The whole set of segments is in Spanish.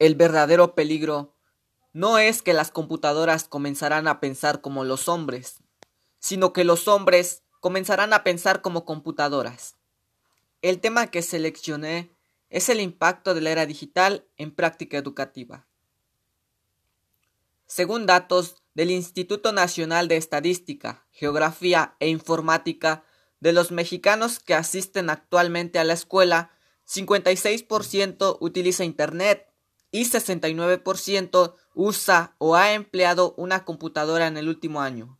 el verdadero peligro no es que las computadoras comenzarán a pensar como los hombres, sino que los hombres comenzarán a pensar como computadoras. El tema que seleccioné es el impacto de la era digital en práctica educativa. Según datos del Instituto Nacional de Estadística, Geografía e Informática, de los mexicanos que asisten actualmente a la escuela, 56% utiliza Internet y 69% usa o ha empleado una computadora en el último año.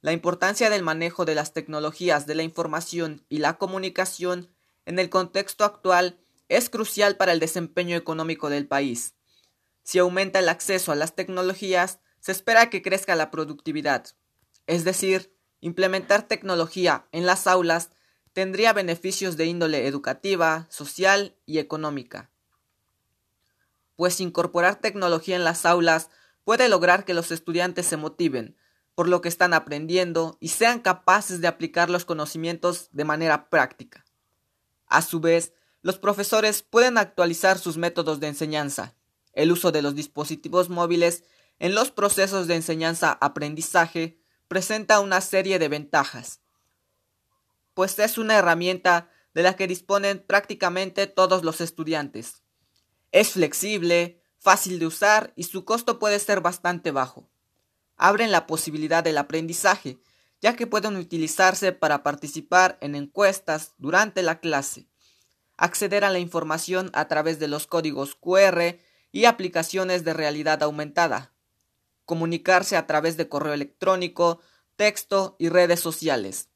La importancia del manejo de las tecnologías de la información y la comunicación en el contexto actual es crucial para el desempeño económico del país. Si aumenta el acceso a las tecnologías, se espera que crezca la productividad. Es decir, implementar tecnología en las aulas tendría beneficios de índole educativa, social y económica. Pues incorporar tecnología en las aulas puede lograr que los estudiantes se motiven por lo que están aprendiendo y sean capaces de aplicar los conocimientos de manera práctica. A su vez, los profesores pueden actualizar sus métodos de enseñanza. El uso de los dispositivos móviles en los procesos de enseñanza-aprendizaje presenta una serie de ventajas, pues es una herramienta de la que disponen prácticamente todos los estudiantes. Es flexible, fácil de usar y su costo puede ser bastante bajo. Abren la posibilidad del aprendizaje, ya que pueden utilizarse para participar en encuestas durante la clase, acceder a la información a través de los códigos QR y aplicaciones de realidad aumentada, comunicarse a través de correo electrónico, texto y redes sociales.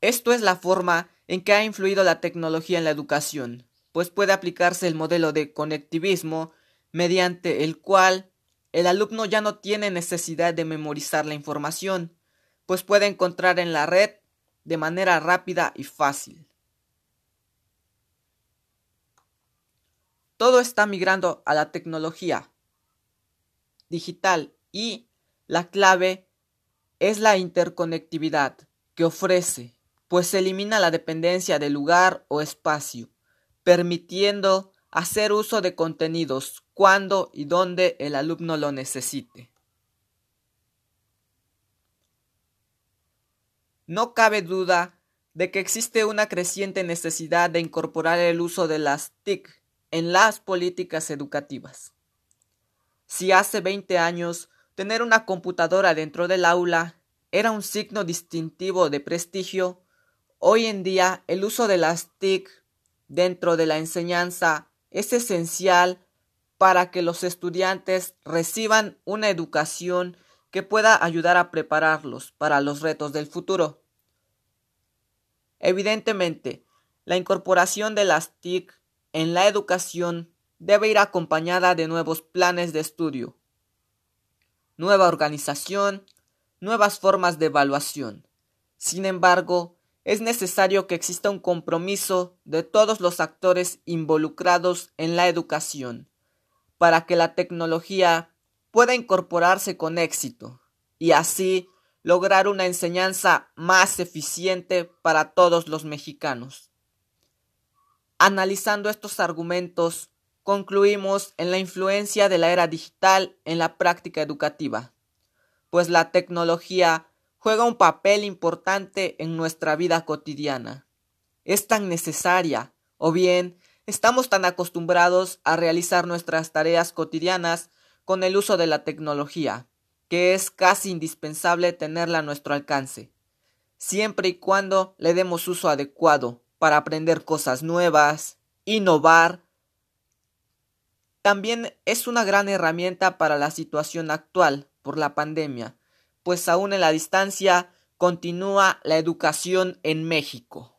Esto es la forma en que ha influido la tecnología en la educación, pues puede aplicarse el modelo de conectivismo mediante el cual el alumno ya no tiene necesidad de memorizar la información, pues puede encontrar en la red de manera rápida y fácil. Todo está migrando a la tecnología digital y la clave es la interconectividad que ofrece, pues elimina la dependencia de lugar o espacio, permitiendo hacer uso de contenidos cuando y donde el alumno lo necesite. No cabe duda de que existe una creciente necesidad de incorporar el uso de las TIC en las políticas educativas. Si hace 20 años tener una computadora dentro del aula era un signo distintivo de prestigio, hoy en día el uso de las TIC dentro de la enseñanza es esencial para que los estudiantes reciban una educación que pueda ayudar a prepararlos para los retos del futuro. Evidentemente, la incorporación de las TIC en la educación debe ir acompañada de nuevos planes de estudio, nueva organización, nuevas formas de evaluación. Sin embargo, es necesario que exista un compromiso de todos los actores involucrados en la educación para que la tecnología pueda incorporarse con éxito y así lograr una enseñanza más eficiente para todos los mexicanos. Analizando estos argumentos, concluimos en la influencia de la era digital en la práctica educativa, pues la tecnología juega un papel importante en nuestra vida cotidiana. Es tan necesaria, o bien estamos tan acostumbrados a realizar nuestras tareas cotidianas con el uso de la tecnología, que es casi indispensable tenerla a nuestro alcance, siempre y cuando le demos uso adecuado para aprender cosas nuevas, innovar, también es una gran herramienta para la situación actual por la pandemia, pues aún en la distancia continúa la educación en México.